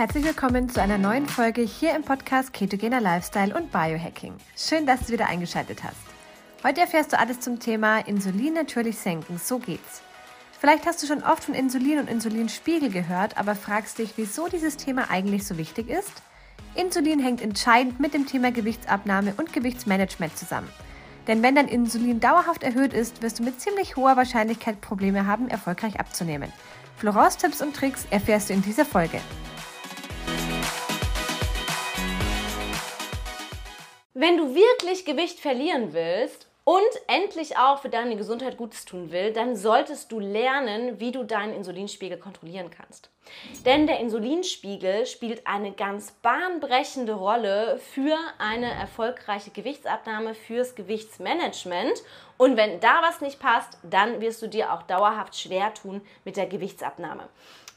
Herzlich willkommen zu einer neuen Folge hier im Podcast Ketogener Lifestyle und Biohacking. Schön, dass du wieder eingeschaltet hast. Heute erfährst du alles zum Thema Insulin natürlich senken. So geht's. Vielleicht hast du schon oft von Insulin und Insulinspiegel gehört, aber fragst dich, wieso dieses Thema eigentlich so wichtig ist? Insulin hängt entscheidend mit dem Thema Gewichtsabnahme und Gewichtsmanagement zusammen. Denn wenn dein Insulin dauerhaft erhöht ist, wirst du mit ziemlich hoher Wahrscheinlichkeit Probleme haben, erfolgreich abzunehmen. Florence Tipps und Tricks erfährst du in dieser Folge. Wenn du wirklich Gewicht verlieren willst und endlich auch für deine Gesundheit Gutes tun will, dann solltest du lernen, wie du deinen Insulinspiegel kontrollieren kannst. Denn der Insulinspiegel spielt eine ganz bahnbrechende Rolle für eine erfolgreiche Gewichtsabnahme, fürs Gewichtsmanagement. Und wenn da was nicht passt, dann wirst du dir auch dauerhaft schwer tun mit der Gewichtsabnahme.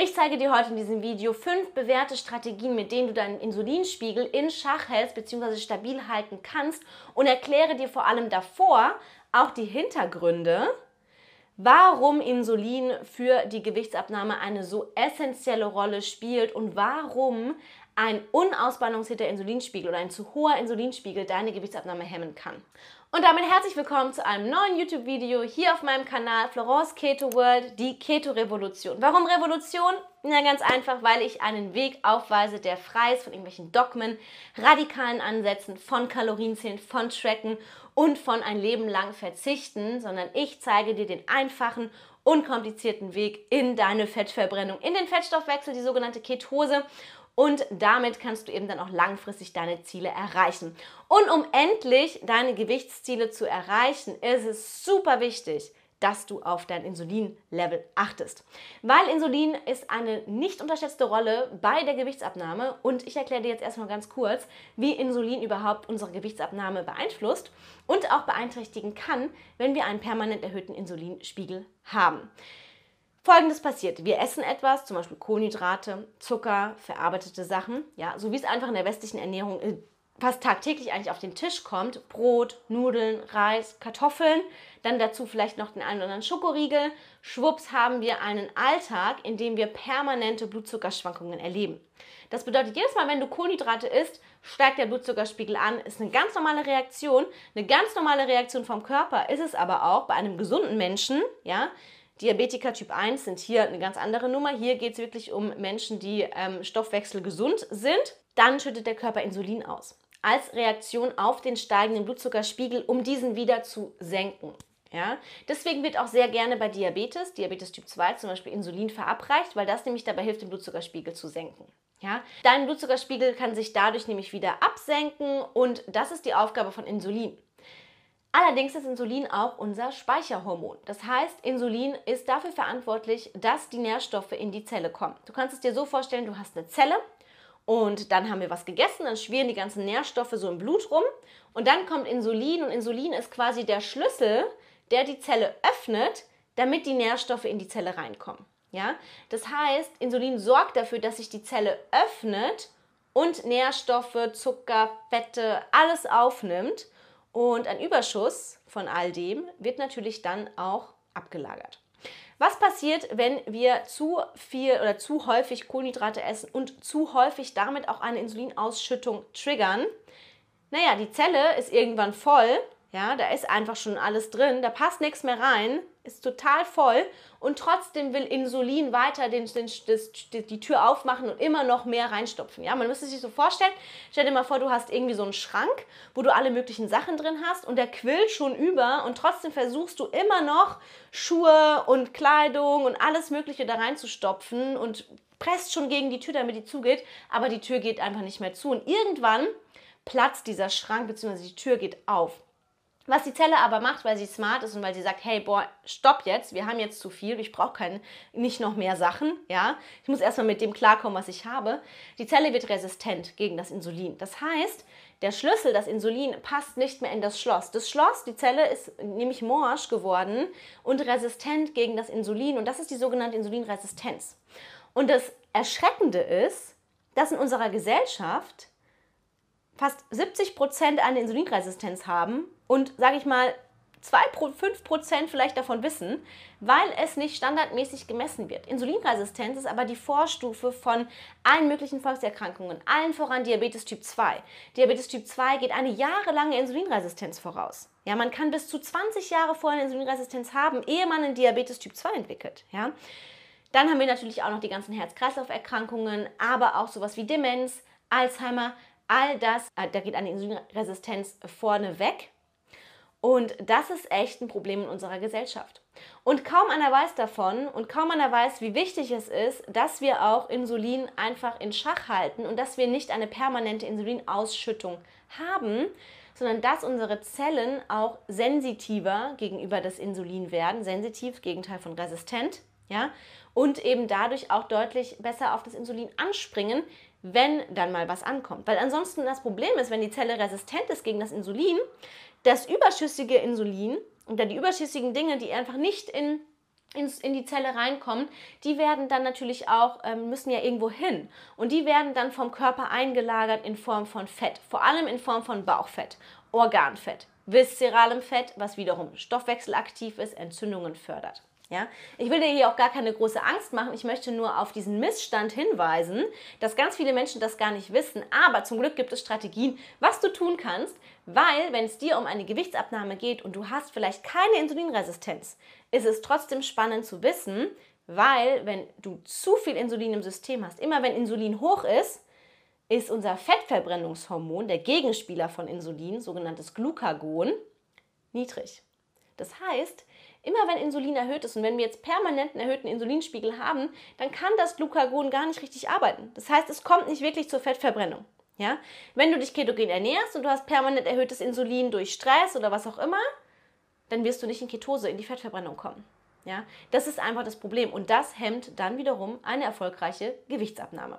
Ich zeige dir heute in diesem Video fünf bewährte Strategien, mit denen du deinen Insulinspiegel in Schach hältst bzw. stabil halten kannst und erkläre dir vor allem davor auch die Hintergründe, warum Insulin für die Gewichtsabnahme eine so essentielle Rolle spielt und warum ein unausbalancierter Insulinspiegel oder ein zu hoher Insulinspiegel deine Gewichtsabnahme hemmen kann. Und damit herzlich willkommen zu einem neuen YouTube-Video hier auf meinem Kanal Florence Keto World, die Keto-Revolution. Warum Revolution? Na ganz einfach, weil ich einen Weg aufweise, der frei ist von irgendwelchen Dogmen, radikalen Ansätzen, von Kalorienzählen, von Tracken und von ein Leben lang verzichten, sondern ich zeige dir den einfachen, unkomplizierten Weg in deine Fettverbrennung, in den Fettstoffwechsel, die sogenannte Ketose und damit kannst du eben dann auch langfristig deine Ziele erreichen. Und um endlich deine Gewichtsziele zu erreichen, ist es super wichtig, dass du auf dein Insulinlevel achtest. Weil Insulin ist eine nicht unterschätzte Rolle bei der Gewichtsabnahme und ich erkläre dir jetzt erstmal ganz kurz, wie Insulin überhaupt unsere Gewichtsabnahme beeinflusst und auch beeinträchtigen kann, wenn wir einen permanent erhöhten Insulinspiegel haben. Folgendes passiert. Wir essen etwas, zum Beispiel Kohlenhydrate, Zucker, verarbeitete Sachen, ja, so wie es einfach in der westlichen Ernährung äh, fast tagtäglich eigentlich auf den Tisch kommt. Brot, Nudeln, Reis, Kartoffeln, dann dazu vielleicht noch den einen oder anderen Schokoriegel. Schwupps haben wir einen Alltag, in dem wir permanente Blutzuckerschwankungen erleben. Das bedeutet, jedes Mal, wenn du Kohlenhydrate isst, steigt der Blutzuckerspiegel an. Ist eine ganz normale Reaktion. Eine ganz normale Reaktion vom Körper ist es aber auch bei einem gesunden Menschen, ja, Diabetiker Typ 1 sind hier eine ganz andere Nummer. Hier geht es wirklich um Menschen, die ähm, stoffwechselgesund sind. Dann schüttet der Körper Insulin aus. Als Reaktion auf den steigenden Blutzuckerspiegel, um diesen wieder zu senken. Ja? Deswegen wird auch sehr gerne bei Diabetes, Diabetes Typ 2 zum Beispiel, Insulin verabreicht, weil das nämlich dabei hilft, den Blutzuckerspiegel zu senken. Ja? Dein Blutzuckerspiegel kann sich dadurch nämlich wieder absenken und das ist die Aufgabe von Insulin. Allerdings ist Insulin auch unser Speicherhormon. Das heißt, Insulin ist dafür verantwortlich, dass die Nährstoffe in die Zelle kommen. Du kannst es dir so vorstellen, du hast eine Zelle und dann haben wir was gegessen, dann schwirren die ganzen Nährstoffe so im Blut rum und dann kommt Insulin und Insulin ist quasi der Schlüssel, der die Zelle öffnet, damit die Nährstoffe in die Zelle reinkommen. Ja? Das heißt, Insulin sorgt dafür, dass sich die Zelle öffnet und Nährstoffe, Zucker, Fette, alles aufnimmt und ein Überschuss von all dem wird natürlich dann auch abgelagert. Was passiert, wenn wir zu viel oder zu häufig Kohlenhydrate essen und zu häufig damit auch eine Insulinausschüttung triggern? Naja, die Zelle ist irgendwann voll, ja, da ist einfach schon alles drin, da passt nichts mehr rein ist total voll und trotzdem will Insulin weiter den, den, das, die Tür aufmachen und immer noch mehr reinstopfen. Ja, man müsste sich so vorstellen, stell dir mal vor, du hast irgendwie so einen Schrank, wo du alle möglichen Sachen drin hast und der quillt schon über und trotzdem versuchst du immer noch Schuhe und Kleidung und alles Mögliche da reinzustopfen und presst schon gegen die Tür, damit die zugeht, aber die Tür geht einfach nicht mehr zu und irgendwann platzt dieser Schrank bzw. die Tür geht auf. Was die Zelle aber macht, weil sie smart ist und weil sie sagt, hey, boah, stopp jetzt, wir haben jetzt zu viel, ich brauche nicht noch mehr Sachen, ja. Ich muss erstmal mit dem klarkommen, was ich habe. Die Zelle wird resistent gegen das Insulin. Das heißt, der Schlüssel, das Insulin, passt nicht mehr in das Schloss. Das Schloss, die Zelle ist nämlich morsch geworden und resistent gegen das Insulin und das ist die sogenannte Insulinresistenz. Und das Erschreckende ist, dass in unserer Gesellschaft fast 70 Prozent eine Insulinresistenz haben und, sage ich mal, 2, 5% vielleicht davon wissen, weil es nicht standardmäßig gemessen wird. Insulinresistenz ist aber die Vorstufe von allen möglichen Volkserkrankungen, allen voran Diabetes Typ 2. Diabetes Typ 2 geht eine jahrelange Insulinresistenz voraus. Ja, man kann bis zu 20 Jahre vorher eine Insulinresistenz haben, ehe man einen Diabetes Typ 2 entwickelt. Ja? Dann haben wir natürlich auch noch die ganzen Herz-Kreislauf-Erkrankungen, aber auch sowas wie Demenz, Alzheimer, all das, äh, da geht eine Insulinresistenz vorne weg. Und das ist echt ein Problem in unserer Gesellschaft. Und kaum einer weiß davon und kaum einer weiß, wie wichtig es ist, dass wir auch Insulin einfach in Schach halten und dass wir nicht eine permanente Insulinausschüttung haben, sondern dass unsere Zellen auch sensitiver gegenüber das Insulin werden, sensitiv, Gegenteil von resistent, ja, und eben dadurch auch deutlich besser auf das Insulin anspringen, wenn dann mal was ankommt. Weil ansonsten das Problem ist, wenn die Zelle resistent ist gegen das Insulin, das überschüssige Insulin oder die überschüssigen Dinge, die einfach nicht in, in, die Zelle reinkommen, die werden dann natürlich auch, ähm, müssen ja irgendwo hin. Und die werden dann vom Körper eingelagert in Form von Fett, vor allem in Form von Bauchfett, Organfett, viszeralem Fett, was wiederum stoffwechselaktiv ist, Entzündungen fördert. Ja? Ich will dir hier auch gar keine große Angst machen. Ich möchte nur auf diesen Missstand hinweisen, dass ganz viele Menschen das gar nicht wissen. Aber zum Glück gibt es Strategien, was du tun kannst, weil wenn es dir um eine Gewichtsabnahme geht und du hast vielleicht keine Insulinresistenz, ist es trotzdem spannend zu wissen, weil wenn du zu viel Insulin im System hast, immer wenn Insulin hoch ist, ist unser Fettverbrennungshormon, der Gegenspieler von Insulin, sogenanntes Glucagon, niedrig. Das heißt, Immer wenn Insulin erhöht ist und wenn wir jetzt permanent einen erhöhten Insulinspiegel haben, dann kann das Glucagon gar nicht richtig arbeiten. Das heißt, es kommt nicht wirklich zur Fettverbrennung. Ja? Wenn du dich ketogen ernährst und du hast permanent erhöhtes Insulin durch Stress oder was auch immer, dann wirst du nicht in Ketose, in die Fettverbrennung kommen. Ja? Das ist einfach das Problem und das hemmt dann wiederum eine erfolgreiche Gewichtsabnahme.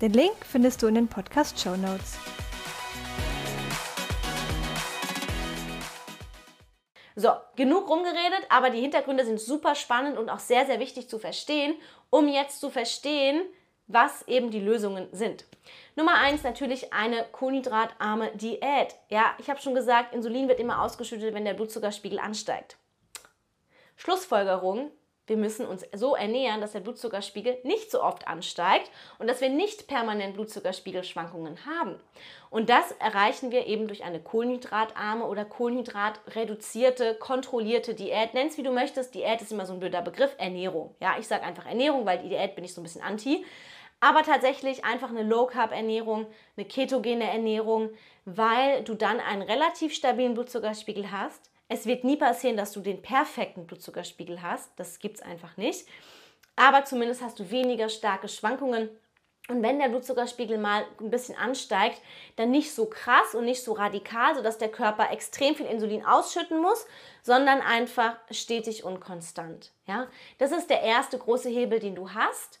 Den Link findest du in den Podcast Show Notes. So, genug rumgeredet, aber die Hintergründe sind super spannend und auch sehr, sehr wichtig zu verstehen, um jetzt zu verstehen, was eben die Lösungen sind. Nummer eins natürlich eine kohlenhydratarme Diät. Ja, ich habe schon gesagt, Insulin wird immer ausgeschüttet, wenn der Blutzuckerspiegel ansteigt. Schlussfolgerung, wir müssen uns so ernähren, dass der Blutzuckerspiegel nicht so oft ansteigt und dass wir nicht permanent Blutzuckerspiegelschwankungen haben. Und das erreichen wir eben durch eine kohlenhydratarme oder kohlenhydratreduzierte, kontrollierte Diät. Nenn es wie du möchtest. Diät ist immer so ein blöder Begriff. Ernährung. Ja, ich sage einfach Ernährung, weil die Diät bin ich so ein bisschen anti. Aber tatsächlich einfach eine Low-Carb-Ernährung, eine ketogene Ernährung, weil du dann einen relativ stabilen Blutzuckerspiegel hast es wird nie passieren, dass du den perfekten Blutzuckerspiegel hast. Das gibt es einfach nicht. Aber zumindest hast du weniger starke Schwankungen. Und wenn der Blutzuckerspiegel mal ein bisschen ansteigt, dann nicht so krass und nicht so radikal, sodass der Körper extrem viel Insulin ausschütten muss, sondern einfach stetig und konstant. Ja? Das ist der erste große Hebel, den du hast,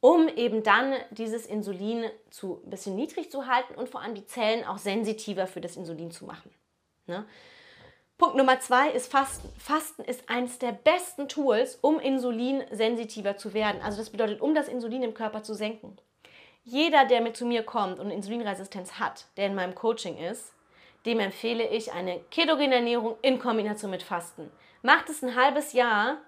um eben dann dieses Insulin zu ein bisschen niedrig zu halten und vor allem die Zellen auch sensitiver für das Insulin zu machen. Ne? Punkt Nummer zwei ist Fasten. Fasten ist eines der besten Tools, um insulinsensitiver zu werden. Also das bedeutet, um das Insulin im Körper zu senken. Jeder, der mit zu mir kommt und Insulinresistenz hat, der in meinem Coaching ist, dem empfehle ich eine ketogene Ernährung in Kombination mit Fasten. Macht es ein halbes Jahr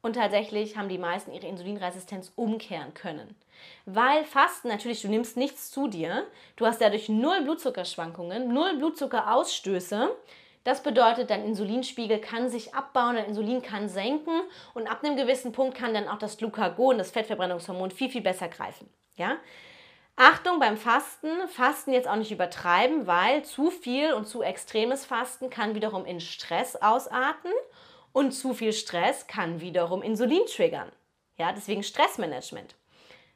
und tatsächlich haben die meisten ihre Insulinresistenz umkehren können. Weil Fasten natürlich, du nimmst nichts zu dir, du hast dadurch null Blutzuckerschwankungen, null Blutzuckerausstöße, das bedeutet, dein Insulinspiegel kann sich abbauen, dein Insulin kann senken und ab einem gewissen Punkt kann dann auch das Glucagon, das Fettverbrennungshormon, viel, viel besser greifen. Ja? Achtung beim Fasten, Fasten jetzt auch nicht übertreiben, weil zu viel und zu extremes Fasten kann wiederum in Stress ausarten und zu viel Stress kann wiederum Insulin triggern. Ja, deswegen Stressmanagement.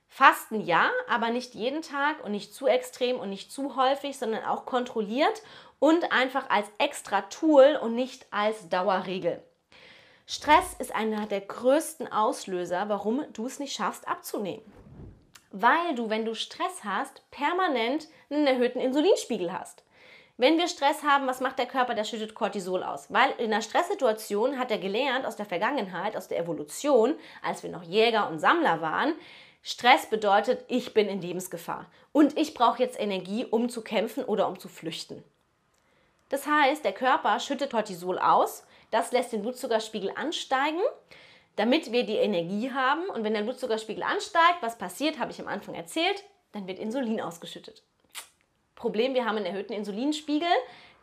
Fasten ja, aber nicht jeden Tag und nicht zu extrem und nicht zu häufig, sondern auch kontrolliert und einfach als extra Tool und nicht als Dauerregel. Stress ist einer der größten Auslöser, warum du es nicht schaffst abzunehmen. Weil du, wenn du Stress hast, permanent einen erhöhten Insulinspiegel hast. Wenn wir Stress haben, was macht der Körper? Der schüttet Cortisol aus. Weil in einer Stresssituation hat er gelernt aus der Vergangenheit, aus der Evolution, als wir noch Jäger und Sammler waren, Stress bedeutet, ich bin in Lebensgefahr und ich brauche jetzt Energie, um zu kämpfen oder um zu flüchten. Das heißt, der Körper schüttet Cortisol aus, das lässt den Blutzuckerspiegel ansteigen, damit wir die Energie haben. Und wenn der Blutzuckerspiegel ansteigt, was passiert, habe ich am Anfang erzählt, dann wird Insulin ausgeschüttet. Problem, wir haben einen erhöhten Insulinspiegel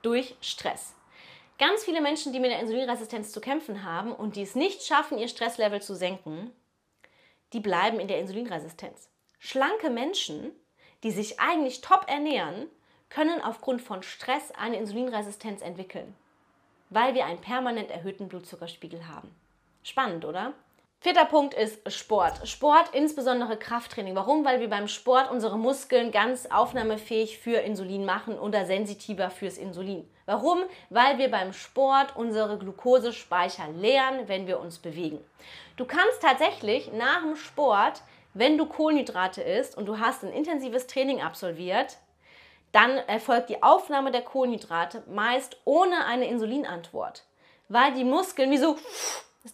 durch Stress. Ganz viele Menschen, die mit der Insulinresistenz zu kämpfen haben und die es nicht schaffen, ihr Stresslevel zu senken, die bleiben in der Insulinresistenz. Schlanke Menschen, die sich eigentlich top ernähren, können aufgrund von Stress eine Insulinresistenz entwickeln, weil wir einen permanent erhöhten Blutzuckerspiegel haben. Spannend, oder? Vierter Punkt ist Sport. Sport, insbesondere Krafttraining. Warum? Weil wir beim Sport unsere Muskeln ganz aufnahmefähig für Insulin machen oder sensitiver fürs Insulin. Warum? Weil wir beim Sport unsere Glukosespeicher leeren, wenn wir uns bewegen. Du kannst tatsächlich nach dem Sport, wenn du Kohlenhydrate isst und du hast ein intensives Training absolviert, dann erfolgt die Aufnahme der Kohlenhydrate meist ohne eine Insulinantwort, weil die Muskeln wie so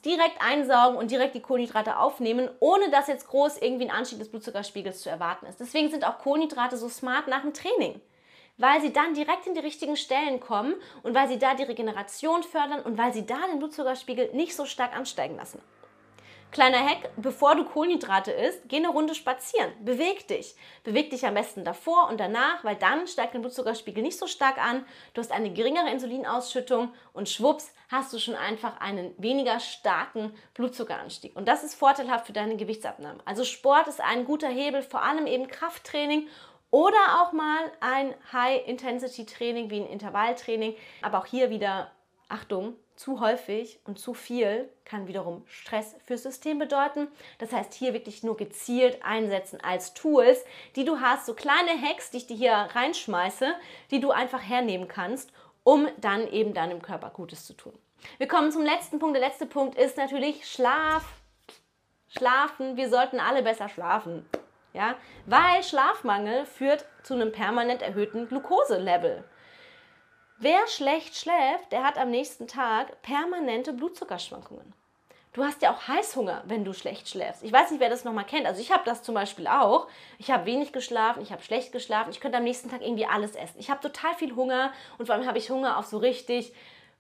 direkt einsaugen und direkt die Kohlenhydrate aufnehmen, ohne dass jetzt groß irgendwie ein Anstieg des Blutzuckerspiegels zu erwarten ist. Deswegen sind auch Kohlenhydrate so smart nach dem Training, weil sie dann direkt in die richtigen Stellen kommen und weil sie da die Regeneration fördern und weil sie da den Blutzuckerspiegel nicht so stark ansteigen lassen. Kleiner Hack, bevor du Kohlenhydrate isst, geh eine Runde spazieren. Beweg dich. Beweg dich am besten davor und danach, weil dann steigt dein Blutzuckerspiegel nicht so stark an. Du hast eine geringere Insulinausschüttung und schwupps hast du schon einfach einen weniger starken Blutzuckeranstieg. Und das ist vorteilhaft für deine Gewichtsabnahme. Also Sport ist ein guter Hebel, vor allem eben Krafttraining oder auch mal ein High-Intensity-Training wie ein Intervalltraining. Aber auch hier wieder Achtung, zu häufig und zu viel kann wiederum Stress fürs System bedeuten. Das heißt, hier wirklich nur gezielt einsetzen als Tools, die du hast, so kleine Hacks, die ich dir hier reinschmeiße, die du einfach hernehmen kannst, um dann eben deinem Körper Gutes zu tun. Wir kommen zum letzten Punkt. Der letzte Punkt ist natürlich Schlaf. Schlafen. Wir sollten alle besser schlafen. Ja? Weil Schlafmangel führt zu einem permanent erhöhten Glukoselevel. Wer schlecht schläft, der hat am nächsten Tag permanente Blutzuckerschwankungen. Du hast ja auch Heißhunger, wenn du schlecht schläfst. Ich weiß nicht, wer das nochmal kennt. Also ich habe das zum Beispiel auch. Ich habe wenig geschlafen, ich habe schlecht geschlafen. Ich könnte am nächsten Tag irgendwie alles essen. Ich habe total viel Hunger und vor allem habe ich Hunger auf so richtig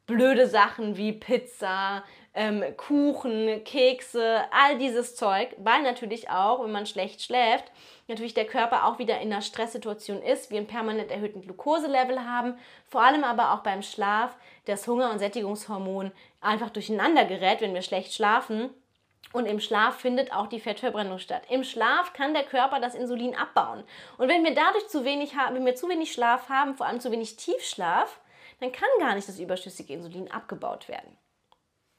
blöde Sachen wie Pizza, ähm, Kuchen, Kekse, all dieses Zeug, weil natürlich auch, wenn man schlecht schläft, natürlich der Körper auch wieder in einer Stresssituation ist, wir einen permanent erhöhten Glukoselevel haben, vor allem aber auch beim Schlaf das Hunger- und Sättigungshormon einfach durcheinander gerät, wenn wir schlecht schlafen. Und im Schlaf findet auch die Fettverbrennung statt. Im Schlaf kann der Körper das Insulin abbauen. Und wenn wir dadurch zu wenig haben, wenn wir zu wenig Schlaf haben, vor allem zu wenig Tiefschlaf, dann kann gar nicht das überschüssige Insulin abgebaut werden.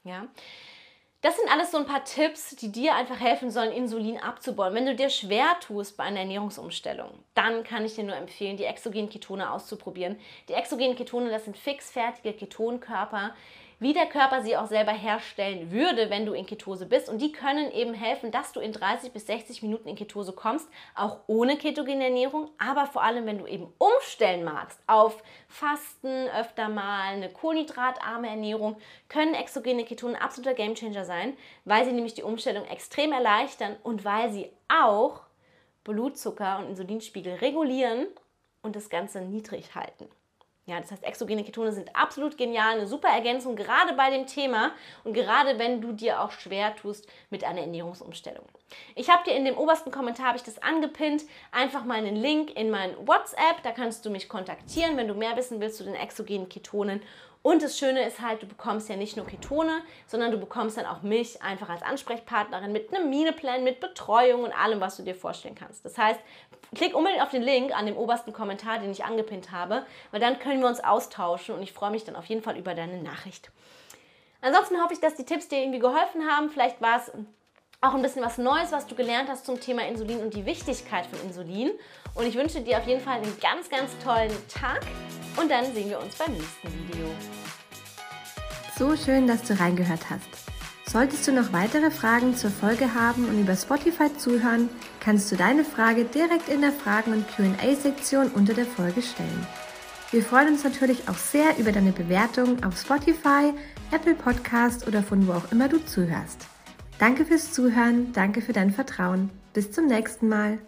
Ja? Das sind alles so ein paar Tipps, die dir einfach helfen sollen, Insulin abzubauen. Wenn du dir schwer tust bei einer Ernährungsumstellung, dann kann ich dir nur empfehlen, die exogenen Ketone auszuprobieren. Die exogenen Ketone, das sind fixfertige Ketonkörper, wie der Körper sie auch selber herstellen würde, wenn du in Ketose bist. Und die können eben helfen, dass du in 30 bis 60 Minuten in Ketose kommst, auch ohne ketogene Ernährung. Aber vor allem, wenn du eben umstellen magst auf Fasten, öfter mal eine kohlenhydratarme Ernährung, können exogene Ketone ein absoluter Gamechanger sein, weil sie nämlich die Umstellung extrem erleichtern und weil sie auch Blutzucker und Insulinspiegel regulieren und das Ganze niedrig halten. Ja, das heißt, exogene Ketone sind absolut genial, eine super Ergänzung, gerade bei dem Thema und gerade wenn du dir auch schwer tust mit einer Ernährungsumstellung. Ich habe dir in dem obersten Kommentar ich das angepinnt, einfach mal einen Link in mein WhatsApp, da kannst du mich kontaktieren, wenn du mehr wissen willst zu den exogenen Ketonen und das Schöne ist halt, du bekommst ja nicht nur Ketone, sondern du bekommst dann auch mich einfach als Ansprechpartnerin mit einem Mineplan, mit Betreuung und allem, was du dir vorstellen kannst. Das heißt, klick unbedingt auf den Link an dem obersten Kommentar, den ich angepinnt habe, weil dann können wir uns austauschen und ich freue mich dann auf jeden Fall über deine Nachricht. Ansonsten hoffe ich, dass die Tipps dir irgendwie geholfen haben. Vielleicht war es auch ein bisschen was Neues, was du gelernt hast zum Thema Insulin und die Wichtigkeit von Insulin. Und ich wünsche dir auf jeden Fall einen ganz, ganz tollen Tag und dann sehen wir uns beim nächsten Video. So schön, dass du reingehört hast. Solltest du noch weitere Fragen zur Folge haben und über Spotify zuhören, kannst du deine Frage direkt in der Fragen- und QA-Sektion unter der Folge stellen. Wir freuen uns natürlich auch sehr über deine Bewertung auf Spotify, Apple Podcast oder von wo auch immer du zuhörst. Danke fürs Zuhören, danke für dein Vertrauen. Bis zum nächsten Mal.